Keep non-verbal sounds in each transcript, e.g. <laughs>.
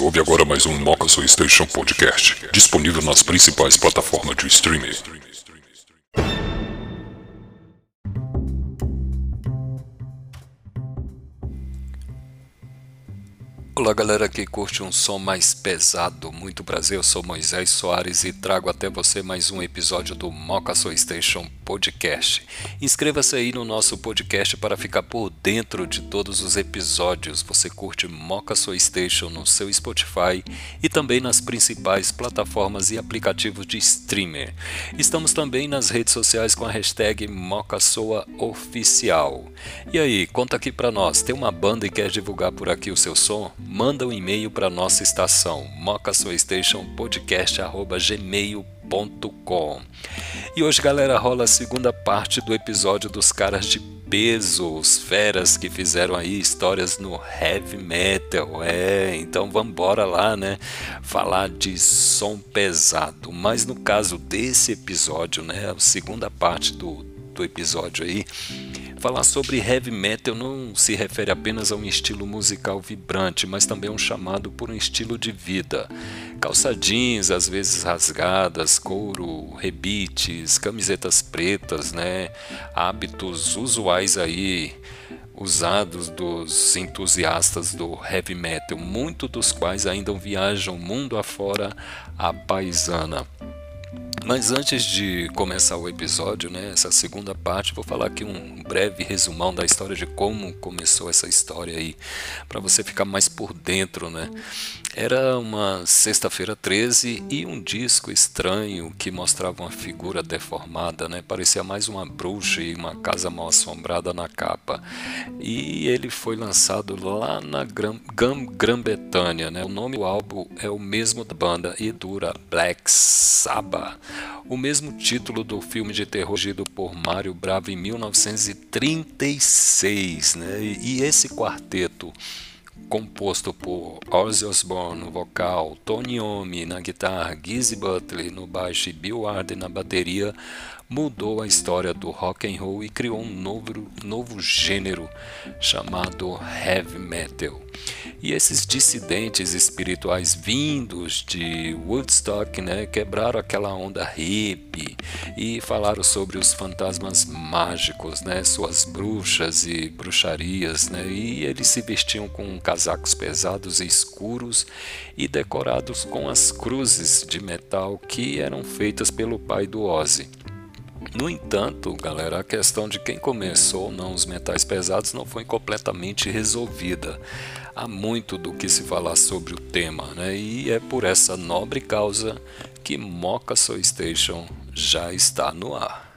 Ouve agora mais um Moca Soul Station Podcast, disponível nas principais plataformas de streaming. Olá galera que curte um som mais pesado, muito prazer, eu sou Moisés Soares e trago até você mais um episódio do Moca Soul Station Podcast. Inscreva-se aí no nosso podcast para ficar por dentro de todos os episódios. Você curte Moca Soul Station no seu Spotify e também nas principais plataformas e aplicativos de streamer. Estamos também nas redes sociais com a hashtag MocaSoaOficial. E aí, conta aqui para nós, tem uma banda e quer divulgar por aqui o seu som? Manda um e-mail para nossa estação mocassoastationpodcast@gmail.com. E hoje, galera, rola a segunda parte do episódio dos caras de peso, os feras que fizeram aí histórias no heavy metal. É, então vamos embora lá, né? Falar de som pesado. Mas no caso desse episódio, né, a segunda parte do, do episódio aí, Falar sobre heavy metal não se refere apenas a um estilo musical vibrante, mas também a um chamado por um estilo de vida. Calça jeans, às vezes rasgadas, couro, rebites, camisetas pretas, né? Hábitos usuais aí usados dos entusiastas do heavy metal, muitos dos quais ainda viajam mundo afora a paisana. Mas antes de começar o episódio, né, essa segunda parte, vou falar aqui um breve resumão da história de como começou essa história aí, para você ficar mais por dentro, né? Era uma sexta-feira 13 e um disco estranho que mostrava uma figura deformada, né? Parecia mais uma bruxa e uma casa mal assombrada na capa. E ele foi lançado lá na Grã-Bretanha, né? O nome do álbum é o mesmo da banda e dura Black Sabbath o mesmo título do filme de terror dirigido por Mário Bravo em 1936. Né? E esse quarteto, composto por Ozzy Osbourne no vocal, Tony Iommi na guitarra, Gizzy Butler no baixo e Bill Arden na bateria, mudou a história do rock and roll e criou um novo, novo gênero chamado heavy metal. E esses dissidentes espirituais vindos de Woodstock né, quebraram aquela onda hippie e falaram sobre os fantasmas mágicos, né, suas bruxas e bruxarias. Né, e eles se vestiam com casacos pesados e escuros e decorados com as cruzes de metal que eram feitas pelo pai do Ozzy. No entanto, galera, a questão de quem começou ou não os metais pesados não foi completamente resolvida. Há muito do que se falar sobre o tema, né? E é por essa nobre causa que Mocha Soul Station já está no ar.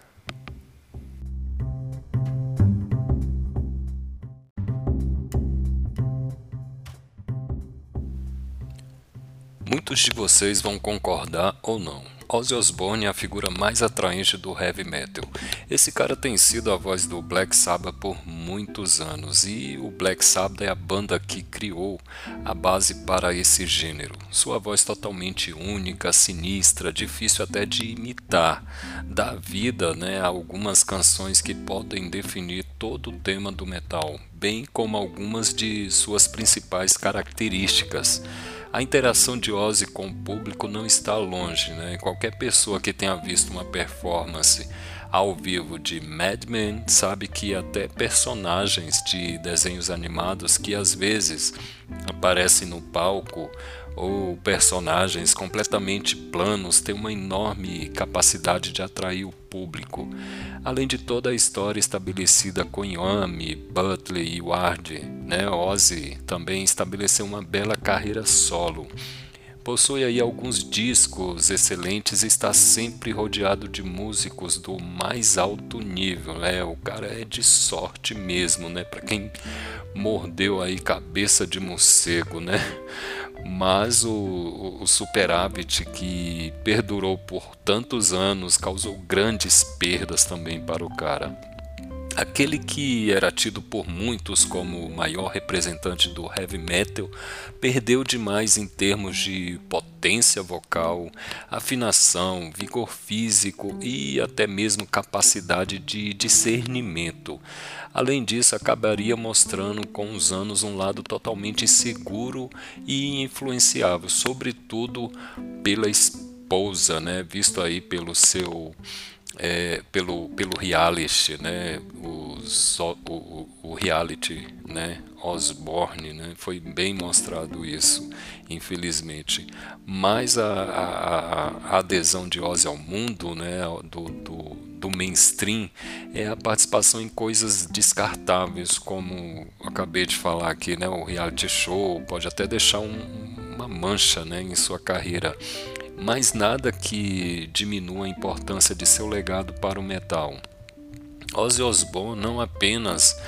Muitos de vocês vão concordar ou não Ozzy Osbourne é a figura mais atraente do heavy metal. Esse cara tem sido a voz do Black Sabbath por muitos anos e o Black Sabbath é a banda que criou a base para esse gênero. Sua voz totalmente única, sinistra, difícil até de imitar, dá vida né, a algumas canções que podem definir todo o tema do metal, bem como algumas de suas principais características a interação de Ozzy com o público não está longe. Né? Qualquer pessoa que tenha visto uma performance ao vivo de Mad Men sabe que até personagens de desenhos animados que às vezes aparecem no palco ou personagens completamente planos têm uma enorme capacidade de atrair o público, além de toda a história estabelecida com Yami, Butler e Ward. Né? Ozzy também estabeleceu uma bela carreira solo. Possui aí alguns discos excelentes e está sempre rodeado de músicos do mais alto nível, né? O cara é de sorte mesmo, né? Para quem mordeu aí cabeça de morcego, né? Mas o, o superávit que perdurou por tantos anos causou grandes perdas também para o cara. Aquele que era tido por muitos como o maior representante do heavy metal perdeu demais em termos de potência vocal, afinação, vigor físico e até mesmo capacidade de discernimento. Além disso, acabaria mostrando com os anos um lado totalmente seguro e influenciável, sobretudo pela esposa, né, visto aí pelo seu é, pelo, pelo reality, né, os, o, o reality, né, Osborne, né, foi bem mostrado isso, infelizmente. Mas a, a, a adesão de Ozzy ao mundo, né, do, do, do mainstream, é a participação em coisas descartáveis, como acabei de falar aqui, né, o reality show pode até deixar um, uma mancha, né, em sua carreira mas nada que diminua a importância de seu legado para o metal. Ozzy Osbourne não apenas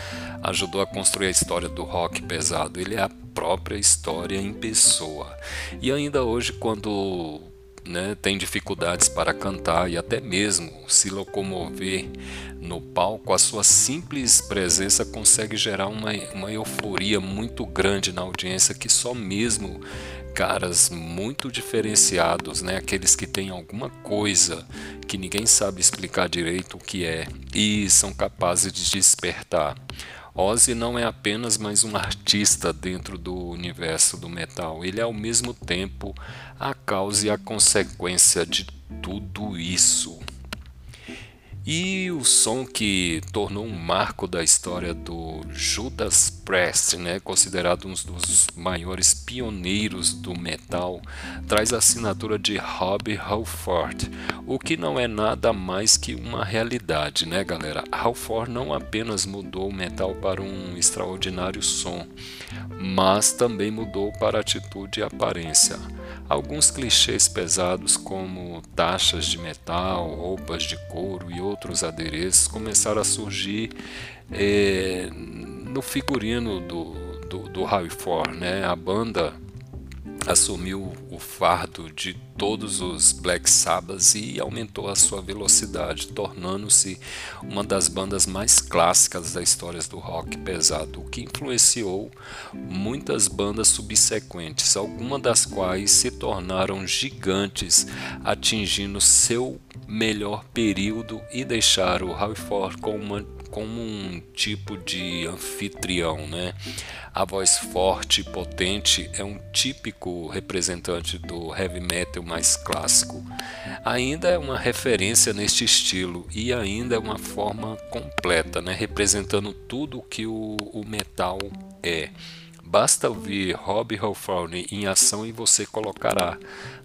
ajudou a construir a história do rock pesado, ele é a própria história em pessoa. E ainda hoje, quando né, tem dificuldades para cantar e até mesmo se locomover no palco, a sua simples presença consegue gerar uma, uma euforia muito grande na audiência que só mesmo caras muito diferenciados, né? Aqueles que têm alguma coisa que ninguém sabe explicar direito o que é e são capazes de despertar. Ozzy não é apenas mais um artista dentro do universo do metal, ele é ao mesmo tempo a causa e a consequência de tudo isso. E o som que tornou um marco da história do Judas Priest, né, considerado um dos maiores pioneiros do metal, traz a assinatura de Rob Halford, o que não é nada mais que uma realidade, né, galera? Halford não apenas mudou o metal para um extraordinário som, mas também mudou para atitude e aparência. Alguns clichês pesados, como taxas de metal, roupas de couro e outros adereços, começaram a surgir é, no figurino do, do, do Harry Ford. Né? A banda assumiu o fardo de todos os Black Sabbaths e aumentou a sua velocidade, tornando-se uma das bandas mais clássicas da história do rock pesado, o que influenciou muitas bandas subsequentes, algumas das quais se tornaram gigantes, atingindo seu melhor período e deixaram o Halford como uma como um tipo de anfitrião, né? A voz forte e potente é um típico representante do heavy metal mais clássico. Ainda é uma referência neste estilo e ainda é uma forma completa, né? representando tudo o que o, o metal é. Basta ouvir Rob Halford em ação e você colocará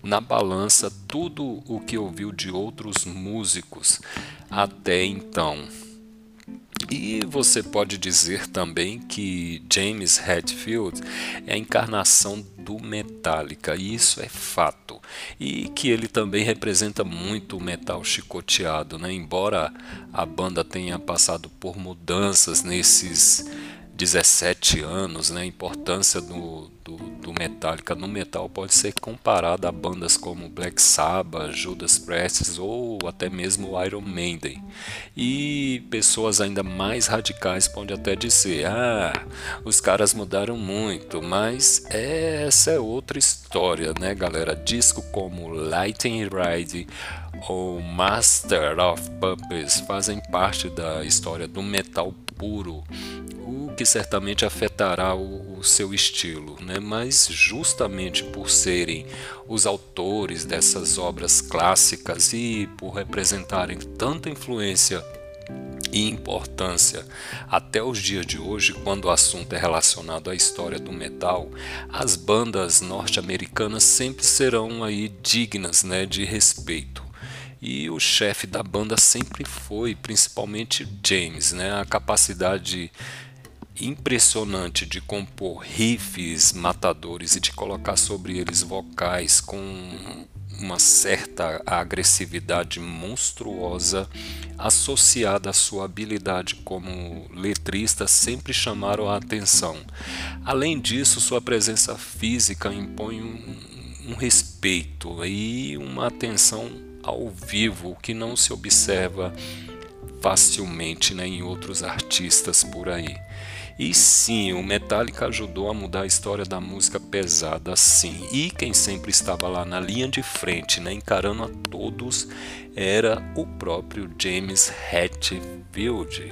na balança tudo o que ouviu de outros músicos até então. E você pode dizer também que James Hetfield é a encarnação do Metallica, e isso é fato. E que ele também representa muito o metal chicoteado, né? embora a banda tenha passado por mudanças nesses 17 anos, né, a importância do, do, do, Metallica no metal pode ser comparada a bandas como Black Sabbath, Judas Priest ou até mesmo Iron Maiden. E pessoas ainda mais radicais podem até dizer: ah, os caras mudaram muito, mas essa é outra história, né, galera? Disco como Lightning Ride ou Master of Puppets fazem parte da história do metal puro que certamente afetará o, o, seu estilo, né? mas justamente por serem os autores dessas obras clássicas e por representarem tanta influência e importância até os dias de hoje, quando o assunto é relacionado à história do metal, as bandas norte-americanas sempre serão aí dignas né, de respeito. E o chefe da banda sempre foi, principalmente James, né? A capacidade impressionante de compor riffs matadores e de colocar sobre eles vocais com uma certa agressividade monstruosa associada à sua habilidade como letrista sempre chamaram a atenção. Além disso, sua presença física impõe um, um respeito e uma atenção ao vivo que não se observa facilmente né, em outros artistas por aí. E sim, o Metallica ajudou a mudar a história da música pesada, sim. E quem sempre estava lá na linha de frente, né, encarando a todos, era o próprio James Hetfield.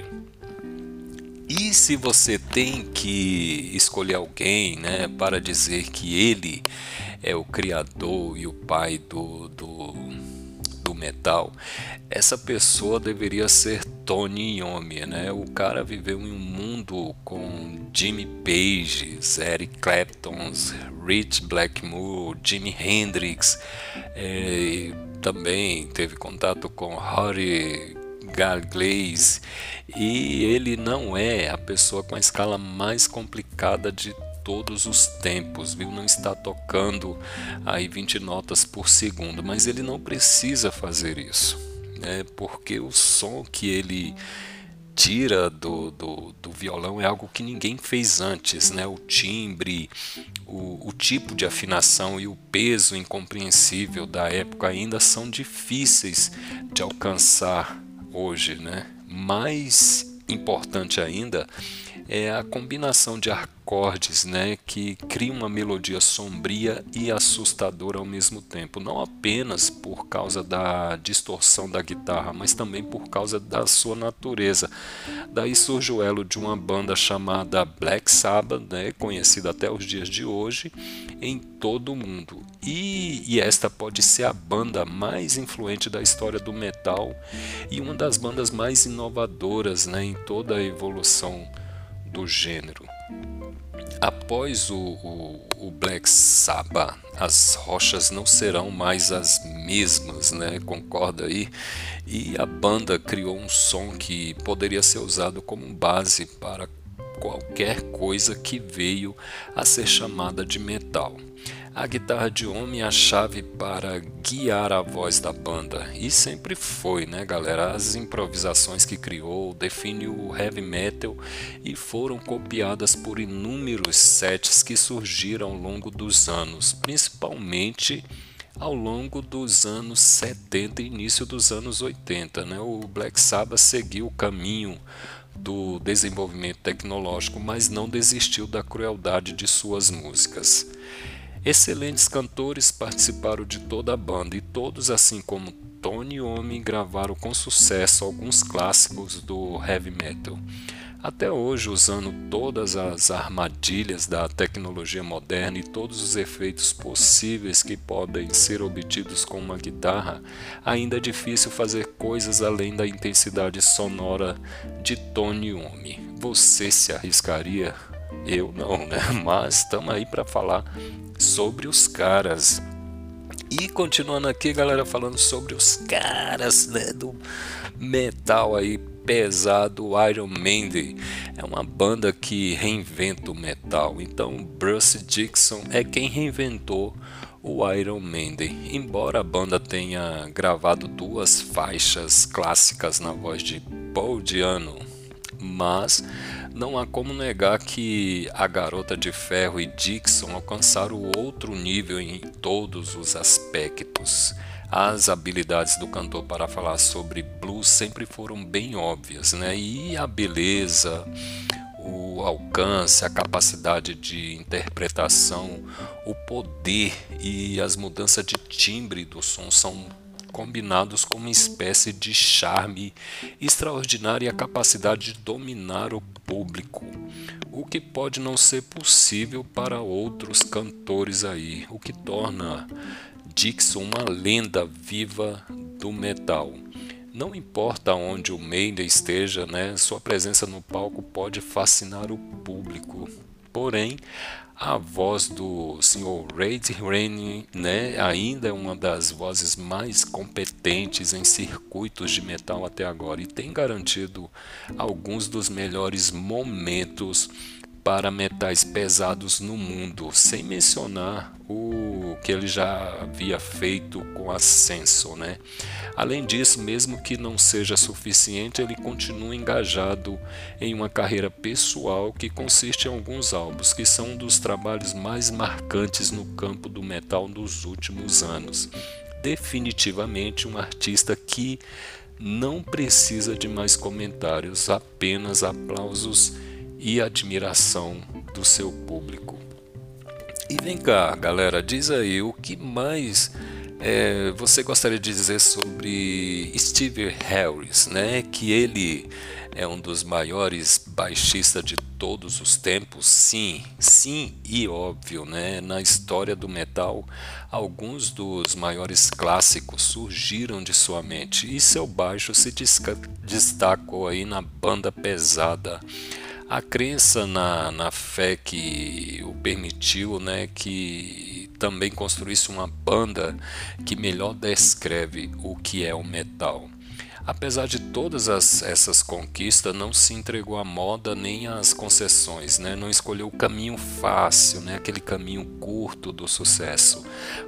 E se você tem que escolher alguém né, para dizer que ele é o criador e o pai do, do, do metal, essa pessoa deveria ser Tony Iommi, né? O cara viveu em um mundo com Jimmy Page, Eric Clapton, Rich Blackmore, Jimi Hendrix, é, também teve contato com Harry Glaze e ele não é a pessoa com a escala mais complicada de todos os tempos, viu? Não está tocando aí 20 notas por segundo, mas ele não precisa fazer isso né? porque o som que ele tira do, do, do, violão é algo que ninguém fez antes, né? O timbre, o, o, tipo de afinação e o peso incompreensível da época ainda são difíceis de alcançar hoje, né? Mais importante ainda é a combinação de acordes né, que cria uma melodia sombria e assustadora ao mesmo tempo, não apenas por causa da distorção da guitarra, mas também por causa da sua natureza. Daí surge o elo de uma banda chamada Black Sabbath, né, conhecida até os dias de hoje em todo o mundo. E, e esta pode ser a banda mais influente da história do metal e uma das bandas mais inovadoras né, em toda a evolução do gênero. Após o, o, o, Black Sabbath, as rochas não serão mais as mesmas, né? Concorda aí? E a banda criou um som que poderia ser usado como base para qualquer coisa que veio a ser chamada de metal. A guitarra de homem é a chave para guiar a voz da banda e sempre foi, né, galera? As improvisações que criou define o heavy metal e foram copiadas por inúmeros sets que surgiram ao longo dos anos, principalmente ao longo dos anos 70 e início dos anos 80. Né? O Black Sabbath seguiu o caminho do desenvolvimento tecnológico, mas não desistiu da crueldade de suas músicas. Excelentes cantores participaram de toda a banda e todos, assim como Tony Iommi, gravaram com sucesso alguns clássicos do heavy metal. Até hoje, usando todas as armadilhas da tecnologia moderna e todos os efeitos possíveis que podem ser obtidos com uma guitarra, ainda é difícil fazer coisas além da intensidade sonora de Tony Iommi. Você se arriscaria? Eu não, né? <laughs> Mas estamos aí para falar sobre os caras. E continuando aqui, galera, falando sobre os caras né, do metal aí pesado, Iron Maiden é uma banda que reinventa o metal. Então, Bruce Dixon é quem reinventou o Iron Maiden. Embora a banda tenha gravado duas faixas clássicas na voz de Paul Diano, mas não há como negar que a Garota de Ferro e Dixon alcançaram outro nível em todos os aspectos. As habilidades do cantor para falar sobre blues sempre foram bem óbvias, né? E a beleza, o alcance, a capacidade de interpretação, o poder e as mudanças de timbre do som são combinados com uma espécie de charme extraordinário e a capacidade de dominar o público, o que pode não ser possível para outros cantores aí, o que torna Dixon uma lenda viva do metal. Não importa onde o Maiden esteja, né, sua presença no palco pode fascinar o público. Porém, a voz do Sr. Ray Rainey né, ainda é uma das vozes mais competentes em circuitos de metal até agora e tem garantido alguns dos melhores momentos para metais pesados no mundo, sem mencionar o que ele já havia feito com Ascenso, né? Além disso, mesmo que não seja suficiente, ele continua engajado em uma carreira pessoal que consiste em alguns álbuns, que são um dos trabalhos mais marcantes no campo do metal dos últimos anos. Definitivamente um artista que não precisa de mais comentários, apenas aplausos e admiração do seu público. E vem cá, galera, diz aí o que mais é, você gostaria de dizer sobre Steve Harris, né? Que ele é um dos maiores baixistas de todos os tempos, sim, sim e óbvio, né? Na história do metal, alguns dos maiores clássicos surgiram de sua mente e seu baixo se destacou aí na banda pesada. A crença na, na fé que o permitiu, né, que também construísse uma banda que melhor descreve o que é o metal. Apesar de todas as, essas conquistas, não se entregou à moda nem às concessões, né? não escolheu o caminho fácil, né? aquele caminho curto do sucesso.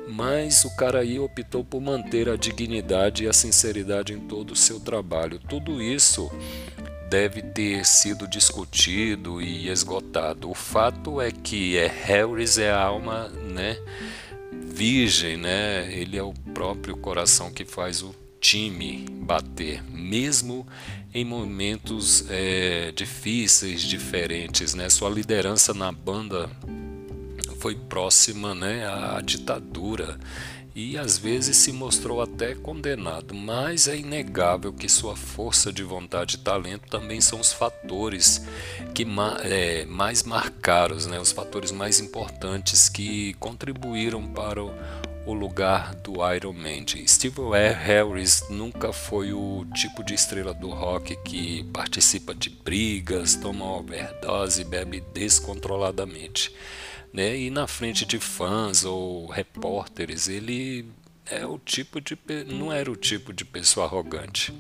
Mas o cara aí optou por manter a dignidade e a sinceridade em todo o seu trabalho. Tudo isso deve ter sido discutido e esgotado. O fato é que é Harris é a alma, né, virgem, né? Ele é o próprio coração que faz o time bater, mesmo em momentos é, difíceis, diferentes, né? Sua liderança na banda foi próxima, né, à ditadura e às vezes se mostrou até condenado, mas é inegável que sua força de vontade e talento também são os fatores que é, mais marcaram, né, os fatores mais importantes que contribuíram para o, o lugar do Iron Man. Steve Harris nunca foi o tipo de estrela do rock que participa de brigas, toma overdose e bebe descontroladamente né? E na frente de fãs ou repórteres, ele é o tipo de não era o tipo de pessoa arrogante.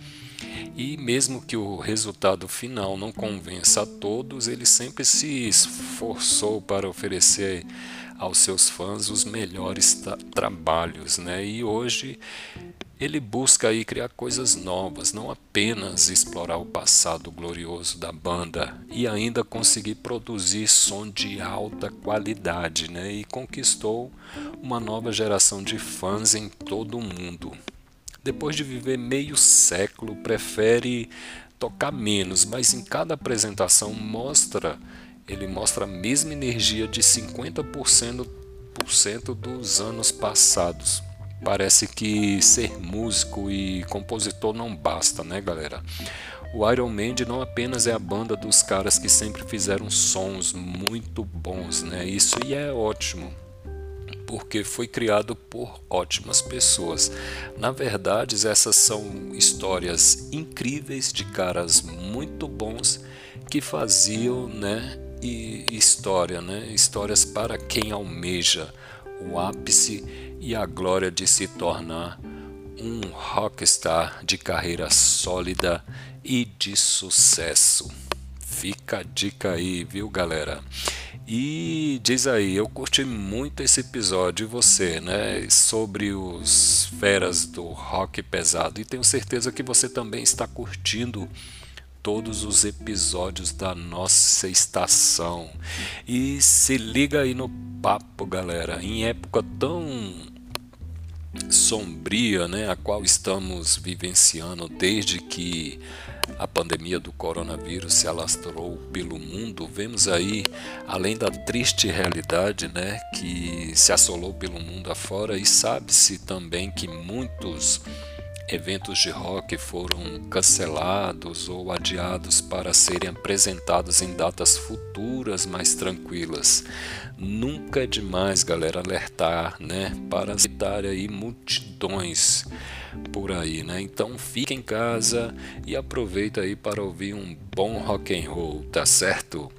E mesmo que o resultado final não convença a todos, ele sempre se esforçou para oferecer aos seus fãs os melhores trabalhos, né? E hoje ele busca aí criar coisas novas, não apenas explorar o passado glorioso da banda e ainda conseguir produzir som de alta qualidade, né? E conquistou uma nova geração de fãs em todo o mundo. Depois de viver meio século, prefere tocar menos, mas em cada apresentação mostra ele mostra a mesma energia de 50% dos anos passados parece que ser músico e compositor não basta, né, galera? O Iron Maiden não apenas é a banda dos caras que sempre fizeram sons muito bons, né? Isso e é ótimo, porque foi criado por ótimas pessoas. Na verdade, essas são histórias incríveis de caras muito bons que faziam, né, e história, né? Histórias para quem almeja o ápice e a glória de se tornar um rockstar de carreira sólida e de sucesso. Fica a dica aí, viu, galera? E diz aí, eu curti muito esse episódio, e você, né? Sobre os feras do rock pesado. E tenho certeza que você também está curtindo todos os episódios da nossa estação. E se liga aí no papo, galera. Em época tão sombria, né, a qual estamos vivenciando desde que a pandemia do coronavírus se alastrou pelo mundo, vemos aí, além da triste realidade, né, que se assolou pelo mundo afora, e sabe-se também que muitos eventos de rock foram cancelados ou adiados para serem apresentados em datas futuras mais tranquilas. Nunca é demais, galera, alertar, né, para evitar aí multidões por aí, né? Então fique em casa e aproveita aí para ouvir um bom rock and roll, tá certo?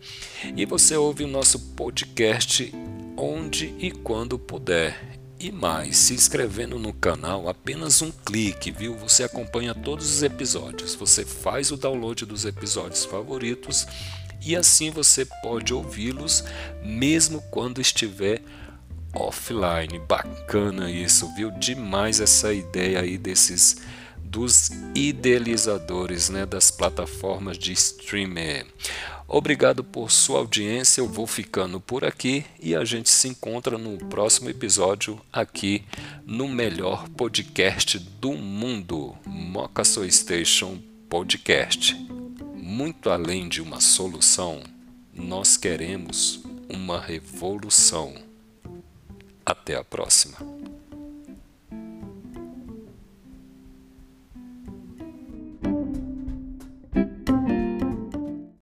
E você ouve o nosso podcast onde e quando puder. E mais, se inscrevendo no canal, apenas um clique, viu? Você acompanha todos os episódios. Você faz o download dos episódios favoritos e assim você pode ouvi-los mesmo quando estiver offline. Bacana isso, viu? Demais essa ideia aí desses dos idealizadores, né, das plataformas de streaming. Obrigado por sua audiência. Eu vou ficando por aqui e a gente se encontra no próximo episódio aqui no melhor podcast do mundo, Moca Station Podcast. Muito além de uma solução, nós queremos uma revolução. Até a próxima.